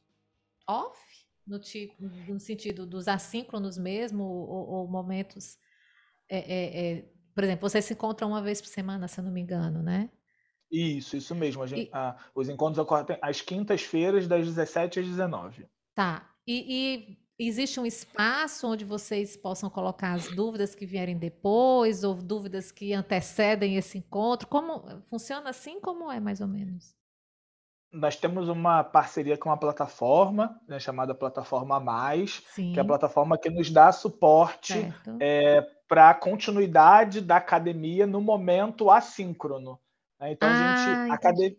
off, no, tipo, no sentido dos assíncronos mesmo, ou, ou momentos. É, é, é, por exemplo, você se encontra uma vez por semana, se eu não me engano, né? Isso, isso mesmo. Gente, e... ah, os encontros ocorrem às quintas-feiras, das 17 às 19. Tá. E, e, existe um espaço onde vocês possam colocar as dúvidas que vierem depois, ou dúvidas que antecedem esse encontro? Como funciona assim? Como é mais ou menos? Nós temos uma parceria com uma plataforma né, chamada Plataforma Mais, Sim. que é a plataforma que nos dá suporte é, para a continuidade da academia no momento assíncrono. Né? Então, ah, a gente, academia,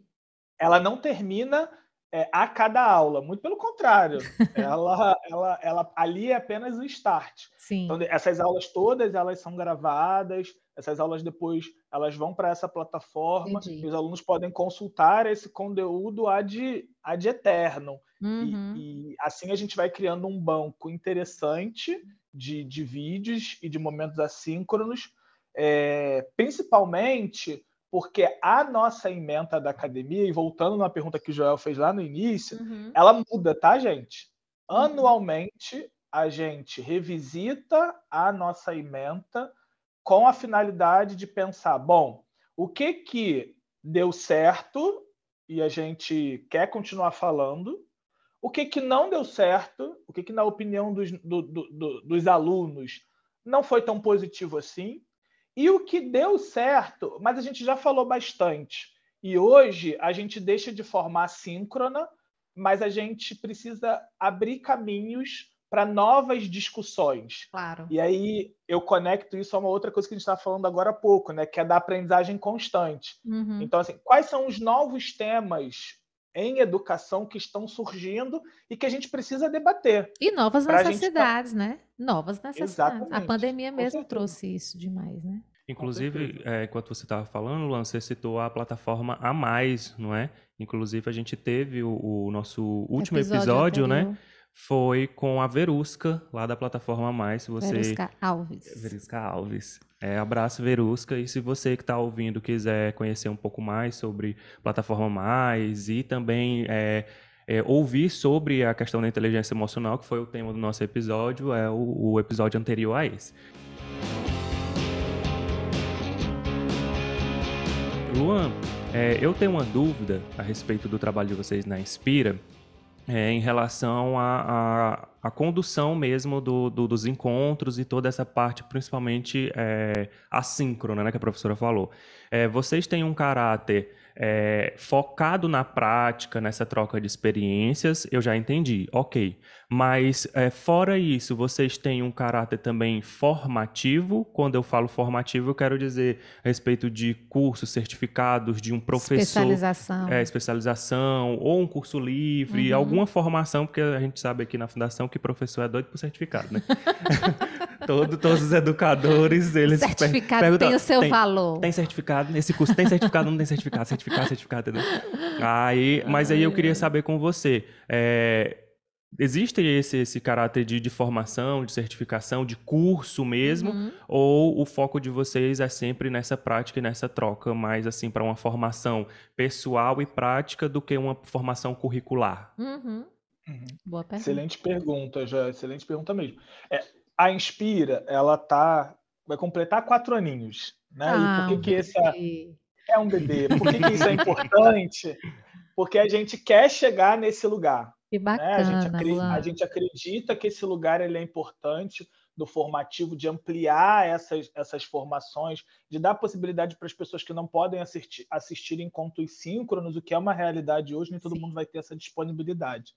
ela não termina é, a cada aula, muito pelo contrário, <laughs> ela, ela, ela ali é apenas o start. Sim. Então, essas aulas todas elas são gravadas, essas aulas depois elas vão para essa plataforma Entendi. e os alunos podem consultar esse conteúdo ad, ad eterno. Uhum. E, e assim a gente vai criando um banco interessante de, de vídeos e de momentos assíncronos, é, principalmente porque a nossa emenda da academia, e voltando na pergunta que o Joel fez lá no início, uhum. ela muda, tá, gente? Uhum. Anualmente, a gente revisita a nossa emenda com a finalidade de pensar, bom, o que que deu certo e a gente quer continuar falando, o que que não deu certo, o que que na opinião dos, do, do, dos alunos não foi tão positivo assim, e o que deu certo, mas a gente já falou bastante. E hoje a gente deixa de forma assíncrona, mas a gente precisa abrir caminhos para novas discussões. Claro. E aí eu conecto isso a uma outra coisa que a gente estava falando agora há pouco, né? Que é da aprendizagem constante. Uhum. Então, assim, quais são os novos temas em educação que estão surgindo e que a gente precisa debater. E novas necessidades, gente... né? Novas necessidades. Exatamente. A pandemia mesmo trouxe isso demais, né? Inclusive, é, enquanto você estava falando, Luan, você citou a plataforma A Mais, não é? Inclusive, a gente teve o, o nosso último episódio, episódio né? Foi com a Verusca, lá da plataforma A Mais. Se você... Verusca Alves. Verusca Alves. É, abraço, Verusca. E se você que está ouvindo quiser conhecer um pouco mais sobre plataforma Mais e também é, é, ouvir sobre a questão da inteligência emocional, que foi o tema do nosso episódio, é o, o episódio anterior a esse. Luan, é, eu tenho uma dúvida a respeito do trabalho de vocês na Inspira, é, em relação à condução mesmo do, do, dos encontros e toda essa parte, principalmente é, assíncrona, né, que a professora falou. É, vocês têm um caráter é, focado na prática, nessa troca de experiências, eu já entendi, ok. Mas é, fora isso, vocês têm um caráter também formativo. Quando eu falo formativo, eu quero dizer a respeito de cursos, certificados de um professor. Especialização. É, especialização, ou um curso livre, uhum. alguma formação, porque a gente sabe aqui na Fundação que professor é doido por certificado, né? <laughs> Todo, todos os educadores, eles. Certificado per tem o seu tem, valor. Tem certificado, nesse curso tem certificado, não tem certificado, certificado, certificado, entendeu? Aí, mas aí eu queria saber com você. É, Existe esse, esse caráter de, de, formação, de certificação, de curso mesmo? Uhum. Ou o foco de vocês é sempre nessa prática e nessa troca, mais assim, para uma formação pessoal e prática do que uma formação curricular? Uhum. Uhum. Boa pergunta. Excelente pergunta, já. Excelente pergunta mesmo. É, a Inspira, ela tá, vai completar quatro aninhos. Né? Ah, e por que, um que esse é um bebê? Por que, que isso é importante? Porque a gente quer chegar nesse lugar. Que bacana, né? a, gente acredita, a, gente acredita, que esse lugar ele é importante do formativo, de ampliar essas, essas formações, de dar possibilidade para as pessoas que não podem assistir, assistir encontros síncronos, o que é uma realidade hoje, nem todo Sim. mundo vai ter essa disponibilidade.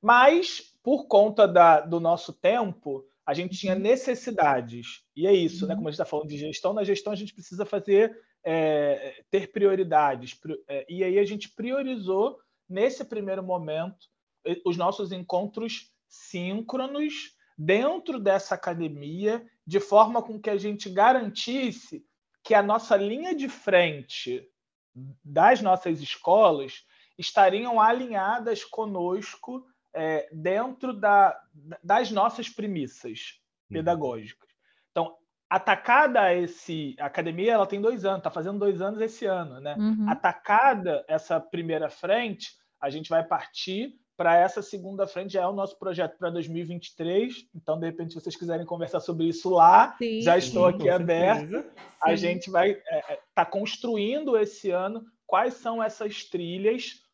Mas, por conta da, do nosso tempo, a gente tinha necessidades. E é isso, né? Uhum. Como a gente está falando de gestão, na gestão a gente precisa fazer, é, ter prioridades. É, e aí a gente priorizou, nesse primeiro momento, os nossos encontros síncronos dentro dessa academia, de forma com que a gente garantisse que a nossa linha de frente das nossas escolas estariam alinhadas conosco é, dentro da, das nossas premissas uhum. pedagógicas. Então, atacada esse a academia, ela tem dois anos, está fazendo dois anos esse ano, né? Uhum. Atacada essa primeira frente, a gente vai partir para essa segunda frente já é o nosso projeto para 2023. Então, de repente, se vocês quiserem conversar sobre isso lá, sim, já estou aqui aberto. A gente vai estar é, é, tá construindo esse ano quais são essas trilhas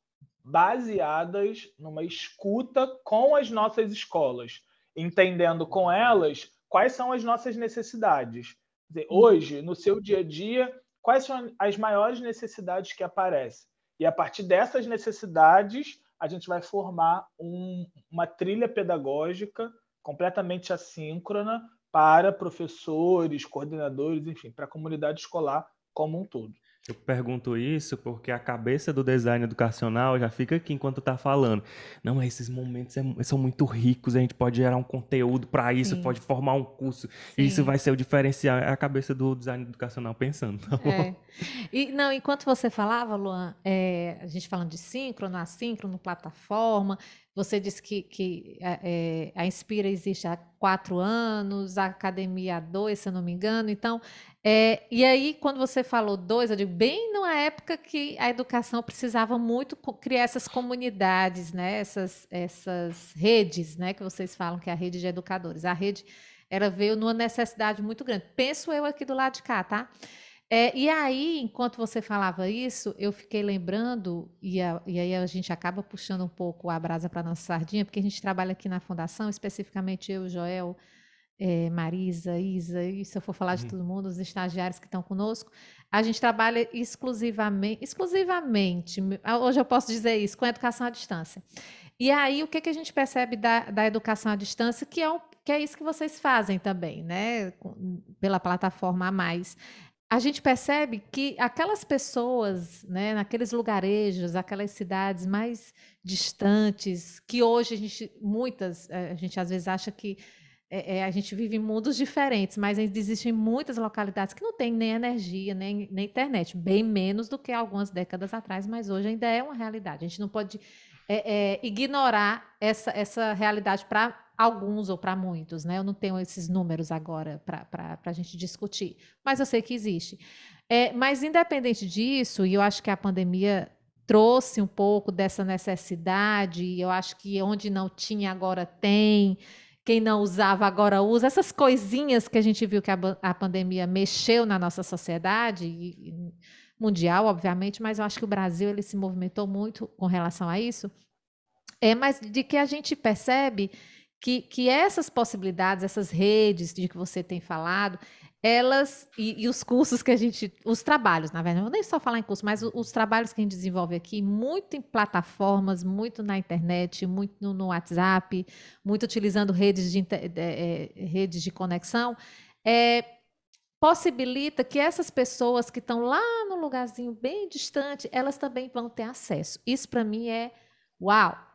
baseadas numa escuta com as nossas escolas, entendendo com elas quais são as nossas necessidades. Dizer, uhum. hoje, no seu dia a dia, quais são as maiores necessidades que aparecem? E a partir dessas necessidades, a gente vai formar um, uma trilha pedagógica completamente assíncrona para professores, coordenadores, enfim, para a comunidade escolar como um todo. Eu pergunto isso porque a cabeça do design educacional já fica aqui enquanto está falando. Não, esses momentos é, são muito ricos, a gente pode gerar um conteúdo para isso, Sim. pode formar um curso, Sim. isso vai ser o diferencial. É a cabeça do design educacional pensando. Tá é. E, não, enquanto você falava, Luan, é, a gente falando de síncrono, assíncrono, plataforma, Você disse que, que é, a Inspira existe há quatro anos, a academia há dois, se eu não me engano. Então, é, e aí, quando você falou dois, eu digo, bem numa época que a educação precisava muito criar essas comunidades, né? essas, essas redes, né? que vocês falam que é a rede de educadores. A rede era veio numa necessidade muito grande. Penso eu aqui do lado de cá, tá? É, e aí, enquanto você falava isso, eu fiquei lembrando, e, a, e aí a gente acaba puxando um pouco a brasa para nossa sardinha, porque a gente trabalha aqui na Fundação, especificamente eu, Joel, é, Marisa, Isa, e se eu for falar de uhum. todo mundo, os estagiários que estão conosco, a gente trabalha exclusivamente, exclusivamente, hoje eu posso dizer isso, com educação à distância. E aí, o que, que a gente percebe da, da educação à distância, que é, um, que é isso que vocês fazem também, né? Pela plataforma a mais a gente percebe que aquelas pessoas, né, naqueles lugarejos, aquelas cidades mais distantes, que hoje a gente, muitas, eh, a gente às vezes acha que é, é, a gente vive em mundos diferentes, mas existem muitas localidades que não têm nem energia, nem, nem internet, bem menos do que algumas décadas atrás, mas hoje ainda é uma realidade. A gente não pode é, é ignorar essa, essa realidade para alguns ou para muitos, né? Eu não tenho esses números agora para a gente discutir, mas eu sei que existe. É, mas independente disso, e eu acho que a pandemia trouxe um pouco dessa necessidade, e eu acho que onde não tinha agora tem, quem não usava agora usa, essas coisinhas que a gente viu que a, a pandemia mexeu na nossa sociedade, e, mundial, obviamente, mas eu acho que o Brasil ele se movimentou muito com relação a isso. É, mas de que a gente percebe que, que essas possibilidades, essas redes de que você tem falado, elas e, e, os cursos que a gente, os trabalhos, na verdade, não vou nem só falar em curso, mas os, os, trabalhos que a gente desenvolve aqui, muito em plataformas, muito na internet, muito no, no WhatsApp, muito utilizando redes de, de, de, é, redes de conexão, é, possibilita que essas pessoas que estão lá no lugarzinho bem distante, elas também vão ter acesso. Isso para mim é uau!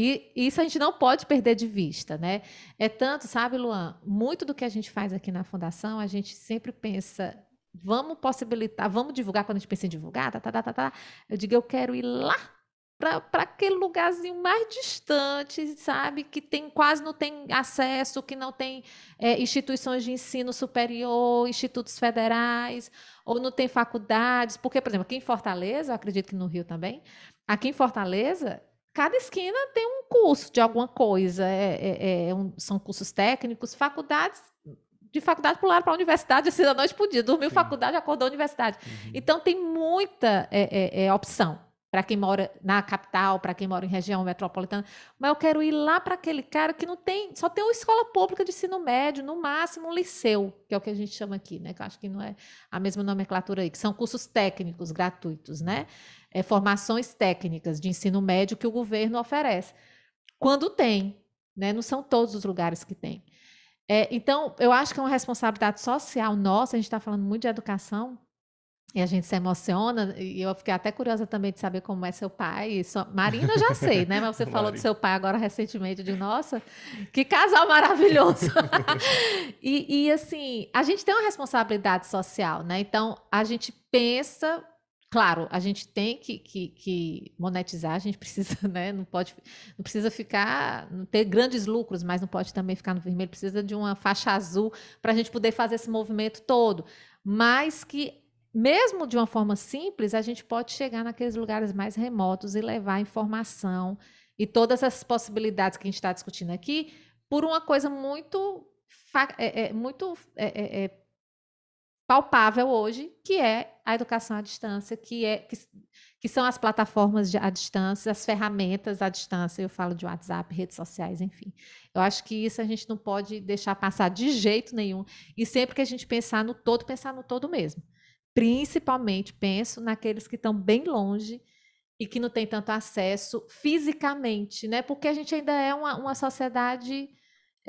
E isso a gente não pode perder de vista, né? É tanto, sabe, Luan, muito do que a gente faz aqui na Fundação, a gente sempre pensa, vamos possibilitar, vamos divulgar quando a gente pensa em divulgar, tá, tá, tá, tá, tá. Eu digo, eu quero ir lá para aquele lugarzinho mais distante, sabe? Que tem quase não tem acesso, que não tem é, instituições de ensino superior, institutos federais, ou não tem faculdades. Porque, por exemplo, aqui em Fortaleza, eu acredito que no Rio também, aqui em Fortaleza, cada esquina tem um curso de alguma coisa. É, é, é um, são cursos técnicos, faculdades. De faculdade pularam para a universidade, <laughs> assim, da noite para o dia. Dormiu Sim. faculdade, acordou universidade. Uhum. Então, tem muita é, é, é opção para quem mora na capital, para quem mora em região metropolitana, mas eu quero ir lá para aquele cara que não tem, só tem uma escola pública de ensino médio, no máximo um liceu, que é o que a gente chama aqui, né? Que acho que não é a mesma nomenclatura aí, que são cursos técnicos gratuitos, né? É, formações técnicas de ensino médio que o governo oferece. Quando tem, né? não são todos os lugares que tem. É, então, eu acho que é uma responsabilidade social nossa, a gente está falando muito de educação, e a gente se emociona, e eu fiquei até curiosa também de saber como é seu pai. Só, Marina eu já sei, né? Mas você <laughs> falou do seu pai agora recentemente, de nossa, que casal maravilhoso. <laughs> e, e, assim, a gente tem uma responsabilidade social, né? Então, a gente pensa Claro, a gente tem que, que, que, monetizar, a gente precisa, <laughs> né? Não pode, não precisa ficar, não ter grandes lucros, mas não pode também ficar no vermelho, precisa de uma faixa azul para a gente poder fazer esse movimento todo. Mas que, mesmo de uma forma simples, a gente pode chegar naqueles lugares mais remotos e levar informação e todas essas possibilidades que a gente está discutindo aqui por uma coisa muito, é, é, muito é, é, é palpável hoje, que é a educação à distância, que, é, que, que são as plataformas de, à distância, as ferramentas à distância, eu falo de WhatsApp, redes sociais, enfim. Eu acho que isso a gente não pode deixar passar de jeito nenhum. E sempre que a gente pensar no todo, pensar no todo mesmo. Principalmente, penso naqueles que estão bem longe e que não têm tanto acesso fisicamente, né? Porque a gente ainda é uma, uma sociedade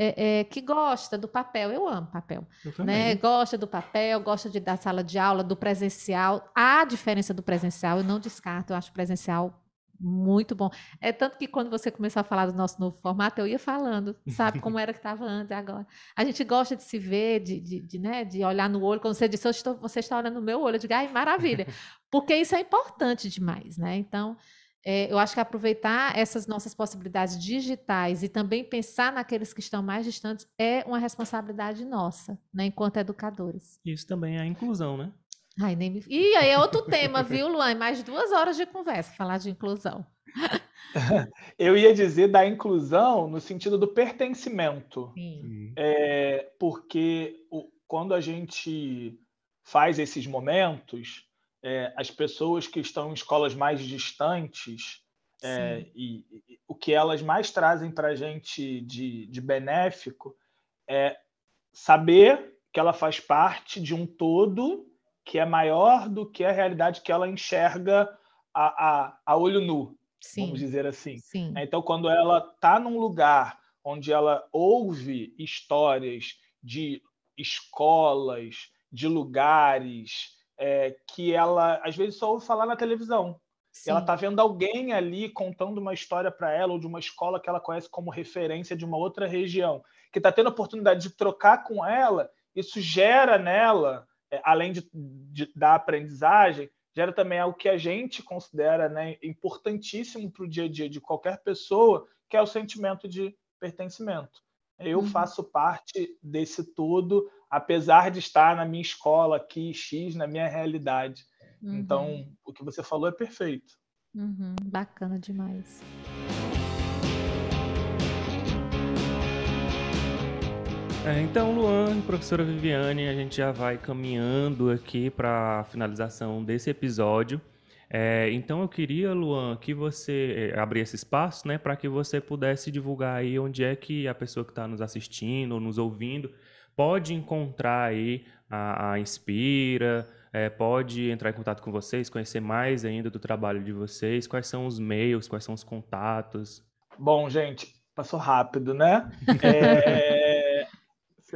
é, é, que gosta do papel. Eu amo papel. Eu né? Gosta do papel, gosta de, da sala de aula, do presencial. Há diferença do presencial, eu não descarto, eu acho presencial muito bom. É tanto que quando você começou a falar do nosso novo formato, eu ia falando, sabe, como era que estava antes agora. A gente gosta de se ver, de, de, de, né, de olhar no olho. Quando você disse, estou, você está olhando no meu olho, eu digo, ai, maravilha. <laughs> Porque isso é importante demais, né? Então, é, eu acho que aproveitar essas nossas possibilidades digitais e também pensar naqueles que estão mais distantes é uma responsabilidade nossa, né, enquanto educadores. Isso também é a inclusão, né? Ai, nem me... E aí é outro tema, viu, Luan? Mais duas horas de conversa, falar de inclusão. <laughs> Eu ia dizer da inclusão no sentido do pertencimento. É, porque o, quando a gente faz esses momentos, é, as pessoas que estão em escolas mais distantes, é, e, e, o que elas mais trazem para a gente de, de benéfico é saber que ela faz parte de um todo que é maior do que a realidade que ela enxerga a, a, a olho nu, Sim. vamos dizer assim. Sim. Então, quando ela está num lugar onde ela ouve histórias de escolas, de lugares, é, que ela às vezes só ouve falar na televisão. Ela está vendo alguém ali contando uma história para ela ou de uma escola que ela conhece como referência de uma outra região, que está tendo a oportunidade de trocar com ela. Isso gera nela, é, além de, de, da aprendizagem, gera também algo que a gente considera né, importantíssimo para o dia a dia de qualquer pessoa, que é o sentimento de pertencimento. Eu uhum. faço parte desse todo, apesar de estar na minha escola aqui, X, na minha realidade. Uhum. Então, o que você falou é perfeito. Uhum. Bacana demais. É, então, Luan, professora Viviane, a gente já vai caminhando aqui para a finalização desse episódio. É, então eu queria, Luan, que você é, abrisse espaço, né, para que você pudesse divulgar aí onde é que a pessoa que está nos assistindo ou nos ouvindo pode encontrar aí a, a Inspira, é, pode entrar em contato com vocês, conhecer mais ainda do trabalho de vocês, quais são os meios, quais são os contatos. Bom, gente, passou rápido, né? <laughs> É,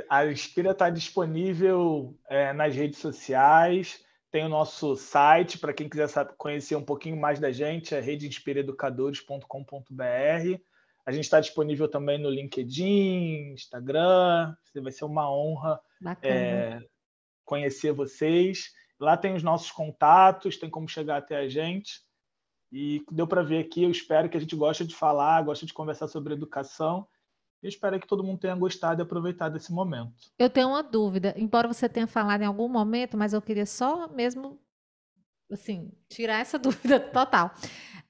a Inspira está disponível é, nas redes sociais. Tem o nosso site, para quem quiser saber, conhecer um pouquinho mais da gente, é redeinspiraeducadores.com.br. A gente está disponível também no LinkedIn, Instagram. Vai ser uma honra é, conhecer vocês. Lá tem os nossos contatos, tem como chegar até a gente. E deu para ver aqui, eu espero que a gente goste de falar, goste de conversar sobre educação. Eu espero que todo mundo tenha gostado e aproveitado esse momento. Eu tenho uma dúvida, embora você tenha falado em algum momento, mas eu queria só mesmo assim, tirar essa <laughs> dúvida total.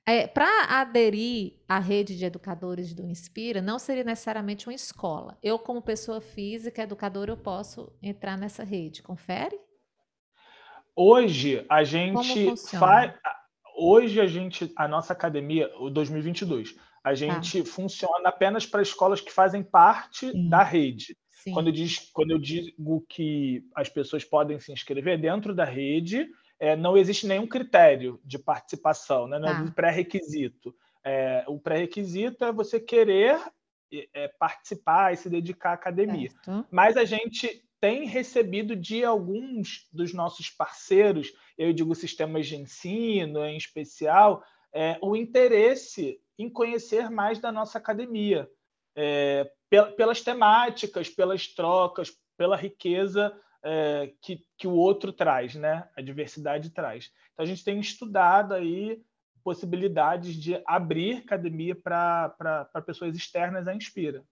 É, Para aderir à rede de educadores do Inspira, não seria necessariamente uma escola. Eu, como pessoa física, educadora, eu posso entrar nessa rede. Confere? Hoje a gente faz. Hoje a gente, a nossa academia, o 2022, a tá. gente ah. funciona apenas para escolas que fazem parte Sim. da rede. Quando eu, diz, quando eu digo que as pessoas podem se inscrever dentro da rede, é, não existe nenhum critério de participação, né? não é ah. pré-requisito. É, o pré-requisito é você querer é, participar e se dedicar à academia. Certo. Mas a gente tem recebido de alguns dos nossos parceiros, eu digo sistemas de ensino em especial, é, o interesse em conhecer mais da nossa academia, é, pelas temáticas, pelas trocas, pela riqueza é, que, que o outro traz, né? A diversidade traz. Então a gente tem estudado aí possibilidades de abrir academia para pessoas externas à Inspira.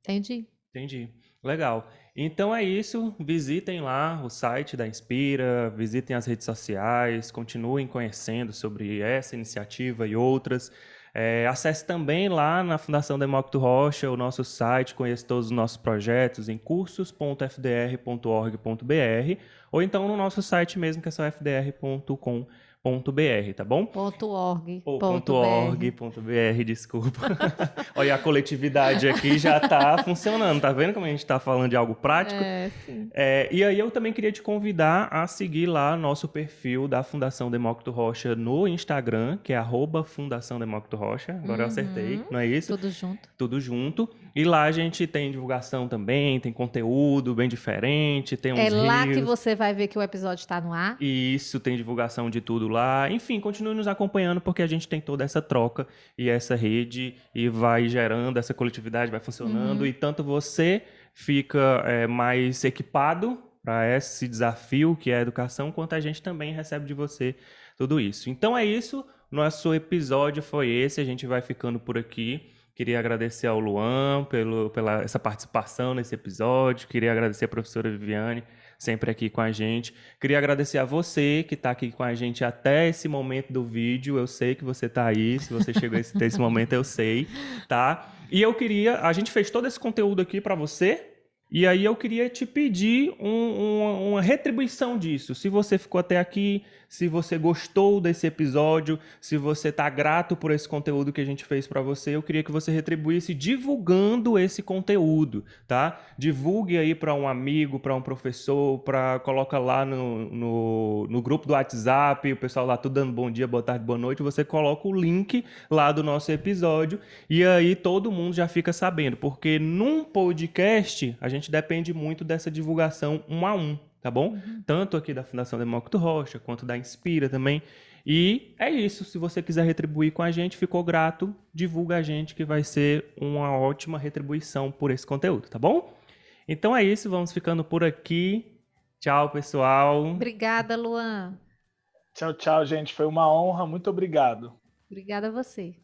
Entendi. Entendi. Legal. Então é isso. Visitem lá o site da Inspira, visitem as redes sociais, continuem conhecendo sobre essa iniciativa e outras. É, acesse também lá na Fundação Demócrito Rocha o nosso site, conheça todos os nossos projetos em cursos.fdr.org.br ou então no nosso site mesmo, que é só fdr.com.br .br, tá bom? Ponto .org. Ou ponto .org, ponto .br, desculpa. <laughs> Olha, a coletividade aqui já está <laughs> funcionando, tá vendo como a gente está falando de algo prático? É, sim. É, e aí eu também queria te convidar a seguir lá nosso perfil da Fundação Demócrito Rocha no Instagram, que é arroba Fundação Demócrito Rocha. Agora uhum. eu acertei, não é isso? Tudo junto. Tudo junto. E lá a gente tem divulgação também, tem conteúdo bem diferente, tem uns É lá rios. que você vai ver que o episódio está no ar. Isso, tem divulgação de tudo lá. Enfim, continue nos acompanhando porque a gente tem toda essa troca e essa rede e vai gerando essa coletividade, vai funcionando. Uhum. E tanto você fica é, mais equipado para esse desafio que é a educação, quanto a gente também recebe de você tudo isso. Então é isso. nosso episódio foi esse. A gente vai ficando por aqui. Queria agradecer ao Luan pelo, pela essa participação nesse episódio. Queria agradecer a professora Viviane, sempre aqui com a gente. Queria agradecer a você que está aqui com a gente até esse momento do vídeo. Eu sei que você está aí. Se você chegou até esse momento, eu sei, tá? E eu queria. A gente fez todo esse conteúdo aqui para você. E aí eu queria te pedir um, um, uma retribuição disso. Se você ficou até aqui, se você gostou desse episódio, se você está grato por esse conteúdo que a gente fez para você, eu queria que você retribuísse divulgando esse conteúdo, tá? Divulgue aí para um amigo, para um professor, para coloca lá no, no, no, grupo do WhatsApp, o pessoal lá tudo dando bom dia, boa tarde, boa noite, você coloca o link lá do nosso episódio e aí todo mundo já fica sabendo, porque num podcast a gente depende muito dessa divulgação um a um, tá bom? Uhum. Tanto aqui da Fundação Demócrito Rocha, quanto da Inspira também. E é isso. Se você quiser retribuir com a gente, ficou grato, divulga a gente que vai ser uma ótima retribuição por esse conteúdo, tá bom? Então é isso, vamos ficando por aqui. Tchau, pessoal. Obrigada, Luan. Tchau, tchau, gente. Foi uma honra. Muito obrigado. Obrigada a você.